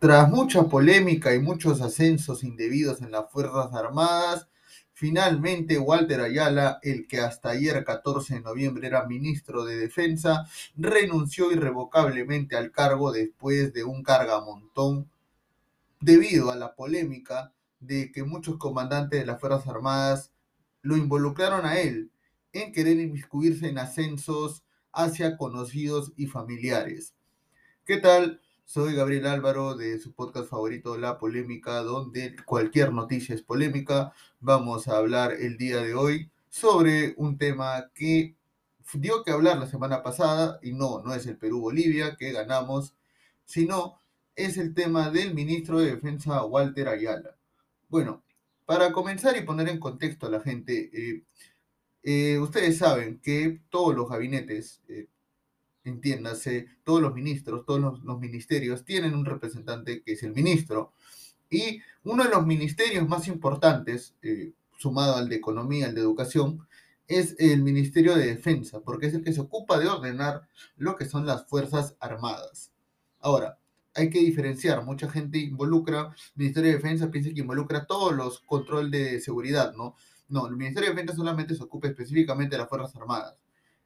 Tras mucha polémica y muchos ascensos indebidos en las Fuerzas Armadas, finalmente Walter Ayala, el que hasta ayer 14 de noviembre era ministro de Defensa, renunció irrevocablemente al cargo después de un cargamontón debido a la polémica de que muchos comandantes de las Fuerzas Armadas lo involucraron a él en querer inmiscuirse en ascensos hacia conocidos y familiares. ¿Qué tal? Soy Gabriel Álvaro de su podcast favorito La Polémica, donde cualquier noticia es polémica. Vamos a hablar el día de hoy sobre un tema que dio que hablar la semana pasada, y no, no es el Perú-Bolivia que ganamos, sino es el tema del ministro de Defensa Walter Ayala. Bueno, para comenzar y poner en contexto a la gente, eh, eh, ustedes saben que todos los gabinetes, eh, entiéndase, todos los ministros, todos los, ministerios tienen un representante que es el ministro. Y uno de los ministerios más importantes, eh, sumado al de Economía, al de Educación, es el Ministerio de Defensa, porque es el que se ocupa de ordenar lo que son las Fuerzas Armadas. Ahora, hay que diferenciar, mucha gente involucra, el Ministerio de Defensa piensa que involucra todos los controles de seguridad, ¿no? No, el Ministerio de Defensa solamente se ocupa específicamente de las Fuerzas Armadas.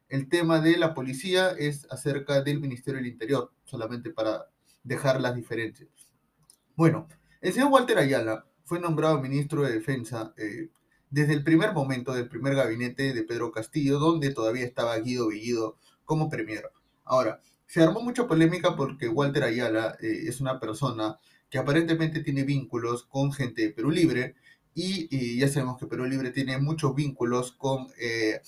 El tema de la policía es acerca del Ministerio del Interior, solamente para dejar las diferencias. Bueno, el señor Walter Ayala fue nombrado ministro de Defensa eh, desde el primer momento del primer gabinete de Pedro Castillo, donde todavía estaba Guido Bellido como premier. Ahora, se armó mucha polémica porque Walter Ayala eh, es una persona que aparentemente tiene vínculos con gente de Perú Libre y, ya sabemos que Perú Libre tiene muchos vínculos con eh,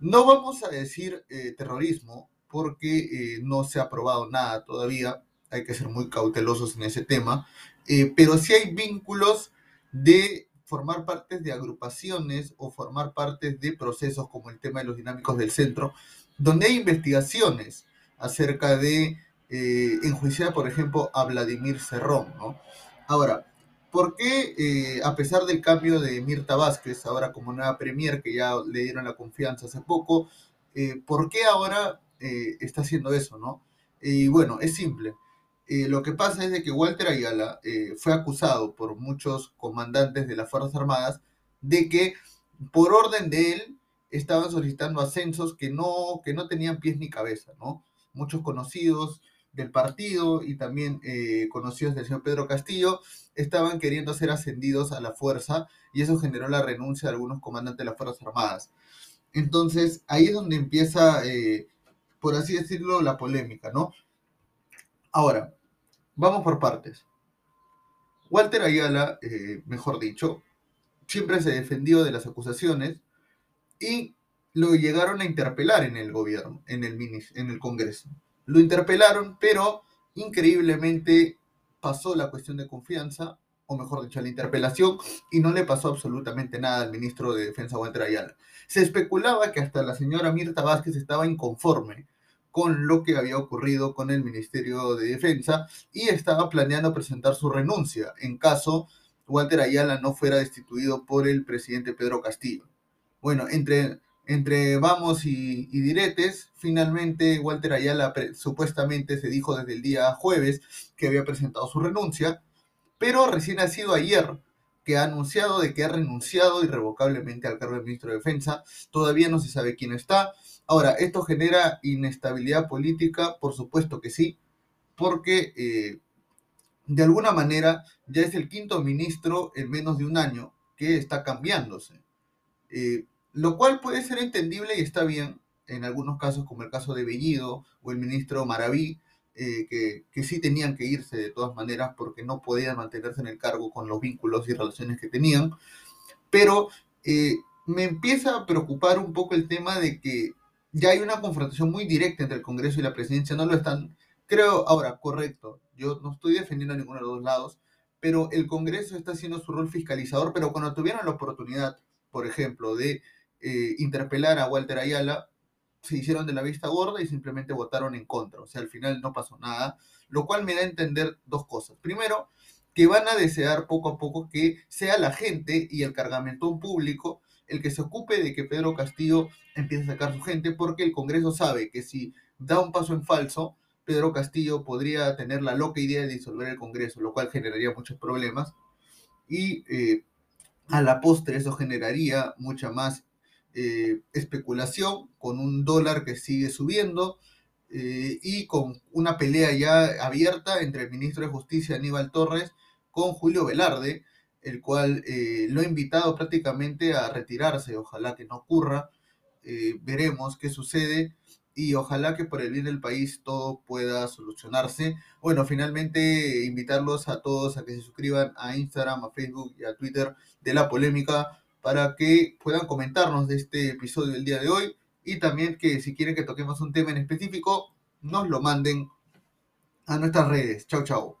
no vamos a decir eh, terrorismo porque eh, no se ha probado nada todavía, hay que ser muy cautelosos en ese tema, eh, pero sí hay vínculos de formar parte de agrupaciones o formar parte de procesos como el tema de los dinámicos del centro, donde hay investigaciones acerca de enjuiciar, por ejemplo, a Vladimir Cerrón, ¿no? Ahora, ¿Por qué, eh, a pesar del cambio de Mirta Vázquez, ahora como nueva premier, que ya le dieron la confianza hace poco, eh, ¿por qué ahora eh, está haciendo eso, no? Y bueno, es simple. lo que pasa es de que Walter Ayala fue acusado por muchos comandantes de las Fuerzas Armadas de que por orden de él estaban solicitando ascensos que no, que no tenían pies ni cabeza, ¿no? Muchos conocidos del partido y también eh, conocidos del señor Pedro Castillo, estaban queriendo ser ascendidos a la fuerza y eso generó la renuncia de algunos comandantes de las Fuerzas Armadas. Entonces, ahí es donde empieza, eh, por así decirlo, la polémica, ¿no? Ahora, vamos por partes. Walter Ayala, eh, mejor dicho, siempre se defendió de las acusaciones y lo llegaron a interpelar en el gobierno, en el, en el Congreso. Lo interpelaron, pero increíblemente pasó la cuestión de confianza, o mejor dicho, la interpelación, y no le pasó absolutamente nada al ministro de Defensa, Walter Ayala. Se especulaba que hasta la señora Mirta Vázquez estaba inconforme con lo que había ocurrido con el Ministerio de Defensa y estaba planeando presentar su renuncia en caso Walter Ayala no fuera destituido por el presidente Pedro Castillo. Bueno, entre entre vamos y, diretes, finalmente Walter Ayala supuestamente se dijo desde el día jueves que había presentado su renuncia, pero recién ha sido ayer que ha anunciado de que ha renunciado irrevocablemente al cargo de ministro de Defensa. Todavía no se sabe quién está. Ahora, ¿esto genera inestabilidad política? Por supuesto que sí, porque eh, de alguna manera ya es el quinto ministro en menos de un año que está cambiándose. Eh, lo cual puede ser entendible y está bien en algunos casos, como el caso de Bellido o el ministro Maraví, eh, que, sí tenían que irse de todas maneras porque no podían mantenerse en el cargo con los vínculos y relaciones que tenían. Pero eh, me empieza a preocupar un poco el tema de que ya hay una confrontación muy directa entre el Congreso y la presidencia, no lo están, creo, ahora, correcto, yo no estoy defendiendo a ninguno de los dos lados, pero el Congreso está haciendo su rol fiscalizador, pero cuando tuvieron la oportunidad, por ejemplo, de eh, interpelar a Walter Ayala, se hicieron de la vista gorda y simplemente votaron en contra. O sea, al final no pasó nada, lo cual me da a entender dos cosas. Primero, que van a desear poco a poco que sea la gente y el cargamento público el que se ocupe de que Pedro Castillo empiece a sacar su gente, porque el Congreso sabe que si da un paso en falso, Pedro Castillo podría tener la loca idea de disolver el Congreso, lo cual generaría muchos problemas. Y eh, a la postre eso generaría mucha más eh, especulación con un dólar que sigue subiendo eh, y con una pelea ya abierta entre el ministro de Justicia Aníbal Torres con Julio Velarde, el cual lo ha invitado prácticamente a retirarse. Ojalá que no ocurra. veremos qué sucede y ojalá que por el bien del país todo pueda solucionarse. Bueno, finalmente invitarlos a todos a que se suscriban a Instagram, a Facebook y a Twitter de la polémica para que puedan comentarnos de este episodio del día de hoy y también que si quieren que toquemos un tema en específico, nos lo manden a nuestras redes. Chau, chau.